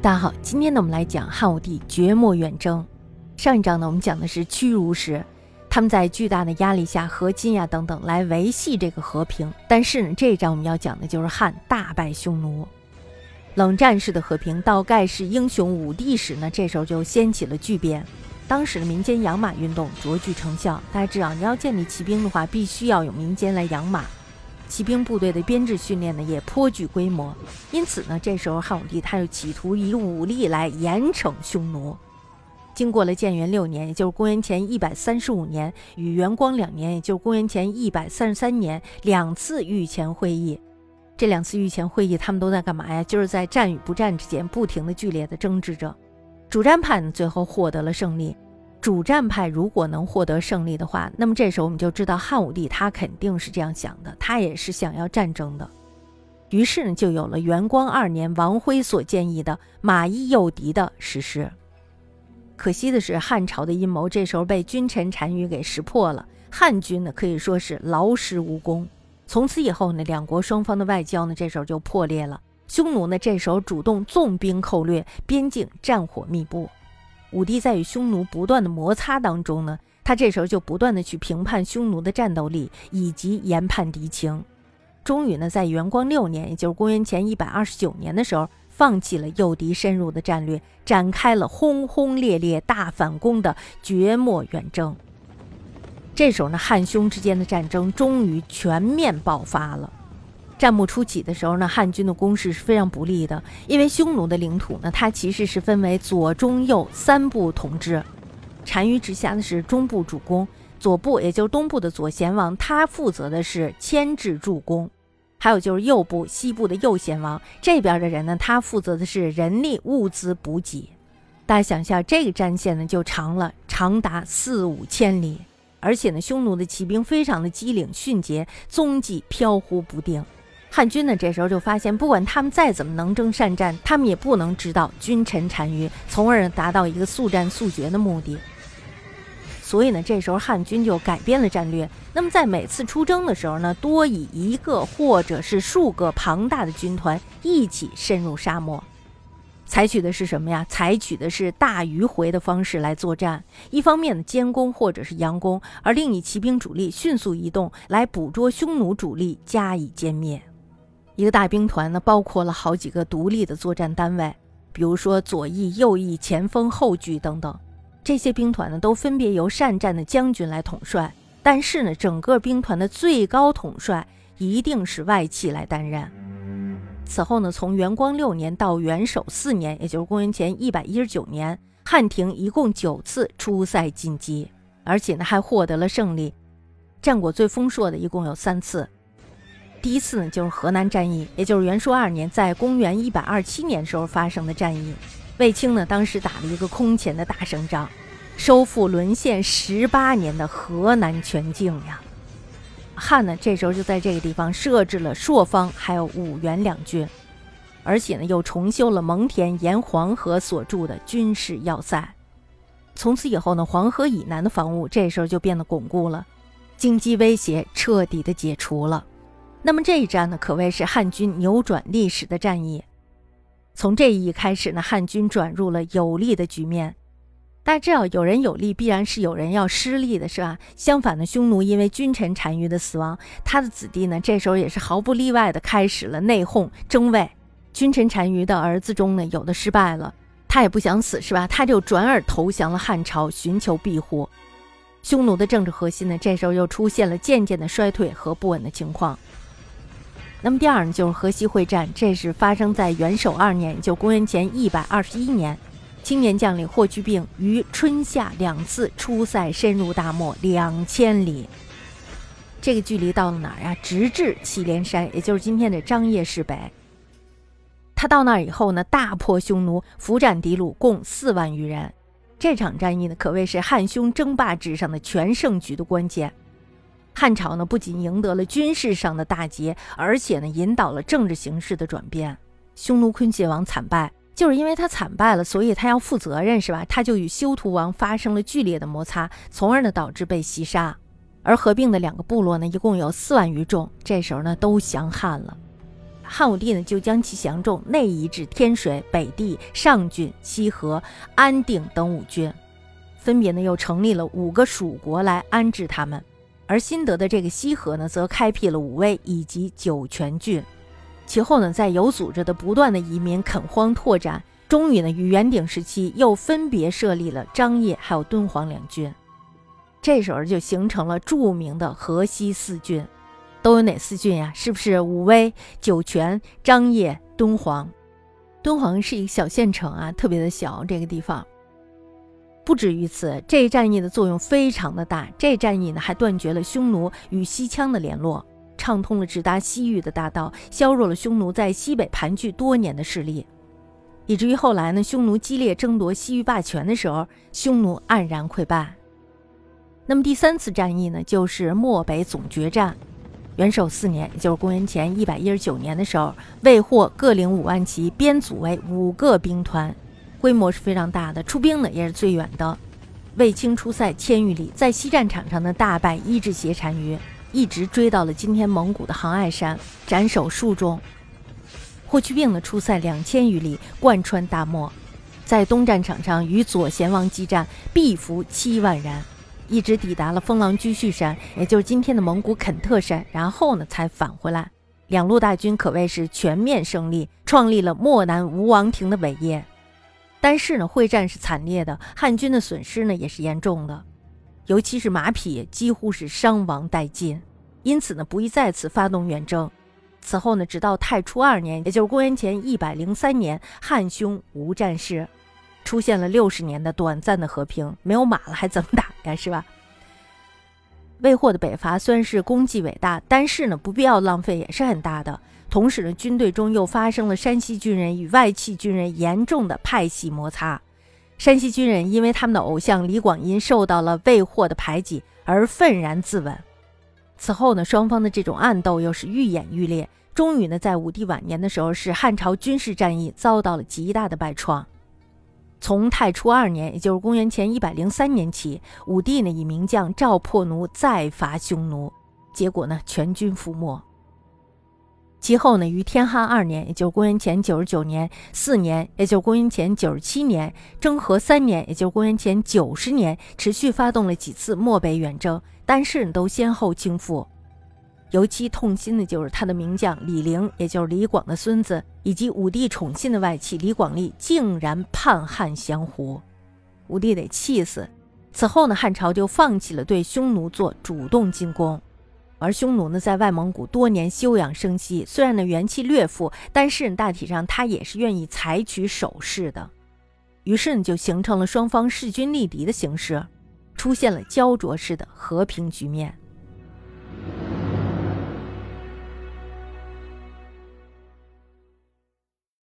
大家好，今天呢我们来讲汉武帝绝末远征。上一章呢我们讲的是屈辱史，他们在巨大的压力下和金呀等等来维系这个和平。但是呢这一章我们要讲的就是汉大败匈奴，冷战式的和平到盖世英雄武帝时呢，这时候就掀起了巨变。当时的民间养马运动卓具成效。大家知道，你要建立骑兵的话，必须要有民间来养马。骑兵部队的编制训练呢也颇具规模，因此呢，这时候汉武帝他就企图以武力来严惩匈奴。经过了建元六年，也就是公元前一百三十五年，与元光两年，也就是公元前一百三十三年，两次御前会议。这两次御前会议，他们都在干嘛呀？就是在战与不战之间不停的剧烈的争执着。主战派呢，最后获得了胜利。主战派如果能获得胜利的话，那么这时候我们就知道汉武帝他肯定是这样想的，他也是想要战争的。于是呢，就有了元光二年王辉所建议的马邑诱敌的实施。可惜的是，汉朝的阴谋这时候被君臣单于给识破了，汉军呢可以说是劳师无功。从此以后呢，两国双方的外交呢这时候就破裂了。匈奴呢这时候主动纵兵寇掠，边境战火密布。武帝在与匈奴不断的摩擦当中呢，他这时候就不断的去评判匈奴的战斗力以及研判敌情，终于呢，在元光六年，也就是公元前一百二十九年的时候，放弃了诱敌深入的战略，展开了轰轰烈烈大反攻的绝末远征。这时候呢，汉匈之间的战争终于全面爆发了。战幕初起的时候呢，汉军的攻势是非常不利的，因为匈奴的领土呢，它其实是分为左、中、右三部统治，单于直辖的是中部主攻，左部也就是东部的左贤王，他负责的是牵制助攻，还有就是右部西部的右贤王这边的人呢，他负责的是人力物资补给。大家想一下，这个战线呢就长了，长达四五千里，而且呢，匈奴的骑兵非常的机灵迅捷，踪迹飘忽不定。汉军呢，这时候就发现，不管他们再怎么能征善战，他们也不能知道君臣单于，从而达到一个速战速决的目的。所以呢，这时候汉军就改变了战略。那么在每次出征的时候呢，多以一个或者是数个庞大的军团一起深入沙漠，采取的是什么呀？采取的是大迂回的方式来作战。一方面呢，监攻或者是佯攻，而另以骑兵主力迅速移动来捕捉匈奴主力，加以歼灭。一个大兵团呢，包括了好几个独立的作战单位，比如说左翼、右翼、前锋、后拒等等。这些兵团呢，都分别由善战的将军来统帅。但是呢，整个兵团的最高统帅一定是外戚来担任。此后呢，从元光六年到元首四年，也就是公元前一百一十九年，汉廷一共九次出塞进击，而且呢，还获得了胜利。战果最丰硕的一共有三次。第一次呢，就是河南战役，也就是元朔二年，在公元一百二七年时候发生的战役。卫青呢，当时打了一个空前的大胜仗，收复沦陷十八年的河南全境呀。汉呢，这时候就在这个地方设置了朔方还有五原两郡，而且呢，又重修了蒙恬沿黄河所筑的军事要塞。从此以后呢，黄河以南的防务这时候就变得巩固了，经济威胁彻底的解除了。那么这一战呢，可谓是汉军扭转历史的战役。从这一役开始呢，汉军转入了有利的局面。大家知道，有人有利，必然是有人要失利的，是吧？相反的，匈奴因为君臣单于的死亡，他的子弟呢，这时候也是毫不例外的开始了内讧争位。君臣单于的儿子中呢，有的失败了，他也不想死，是吧？他就转而投降了汉朝，寻求庇护。匈奴的政治核心呢，这时候又出现了渐渐的衰退和不稳的情况。那么第二呢，就是河西会战，这是发生在元首二年，就公元前一百二十一年。青年将领霍去病于春夏两次出塞，深入大漠两千里。这个距离到了哪儿呀？直至祁连山，也就是今天的张掖市北。他到那儿以后呢，大破匈奴，伏斩敌虏共四万余人。这场战役呢，可谓是汉匈争霸史上的全胜局的关键。汉朝呢，不仅赢得了军事上的大捷，而且呢，引导了政治形势的转变。匈奴昆邪王惨败，就是因为他惨败了，所以他要负责任，是吧？他就与修图王发生了剧烈的摩擦，从而呢，导致被袭杀。而合并的两个部落呢，一共有四万余众，这时候呢，都降汉了。汉武帝呢就将其降众内移至天水、北地、上郡、西河、安定等五郡，分别呢又成立了五个属国来安置他们。而新得的这个西河呢，则开辟了武威以及酒泉郡。其后呢，在有组织的不断的移民垦荒拓展，终于呢，与元鼎时期又分别设立了张掖还有敦煌两郡。这时候就形成了著名的河西四郡。都有哪四郡呀？是不是武威、酒泉、张掖、敦煌？敦煌是一个小县城啊，特别的小。这个地方不止于此，这一战役的作用非常的大。这战役呢，还断绝了匈奴与西羌的联络，畅通了直达西域的大道，削弱了匈奴在西北盘踞多年的势力，以至于后来呢，匈奴激烈争夺西域霸权的时候，匈奴黯然溃败。那么第三次战役呢，就是漠北总决战。元首四年，也就是公元前一百一十九年的时候，魏霍各领五万骑，编组为五个兵团，规模是非常大的，出兵呢也是最远的。卫青出塞千余里，在西战场上呢大败伊稚斜单于，一直追到了今天蒙古的杭爱山，斩首数众。霍去病呢出塞两千余里，贯穿大漠，在东战场上与左贤王激战，必俘七万人。一直抵达了封狼居胥山，也就是今天的蒙古肯特山，然后呢才返回来。两路大军可谓是全面胜利，创立了漠南吴王庭的伟业。但是呢，会战是惨烈的，汉军的损失呢也是严重的，尤其是马匹几乎是伤亡殆尽，因此呢不宜再次发动远征。此后呢，直到太初二年，也就是公元前一百零三年，汉匈无战事。出现了六十年的短暂的和平，没有马了还怎么打呀？是吧？魏霍的北伐虽然是功绩伟大，但是呢，不必要浪费也是很大的。同时呢，军队中又发生了山西军人与外戚军人严重的派系摩擦。山西军人因为他们的偶像李广殷受到了魏获的排挤而愤然自刎。此后呢，双方的这种暗斗又是愈演愈烈，终于呢，在武帝晚年的时候，是汉朝军事战役遭到了极大的败创。从太初二年，也就是公元前一百零三年起，武帝呢以名将赵破奴再伐匈奴，结果呢全军覆没。其后呢，于天汉二年，也就是公元前九十九年四年，也就是公元前九十七年，征和三年，也就是公元前九十年，持续发动了几次漠北远征，但是都先后倾覆。尤其痛心的就是他的名将李陵，也就是李广的孙子，以及武帝宠信的外戚李广利，竟然叛汉降胡，武帝得气死。此后呢，汉朝就放弃了对匈奴做主动进攻，而匈奴呢，在外蒙古多年休养生息，虽然呢元气略负，但是大体上他也是愿意采取守势的。于是呢，就形成了双方势均力敌的形式，出现了焦灼式的和平局面。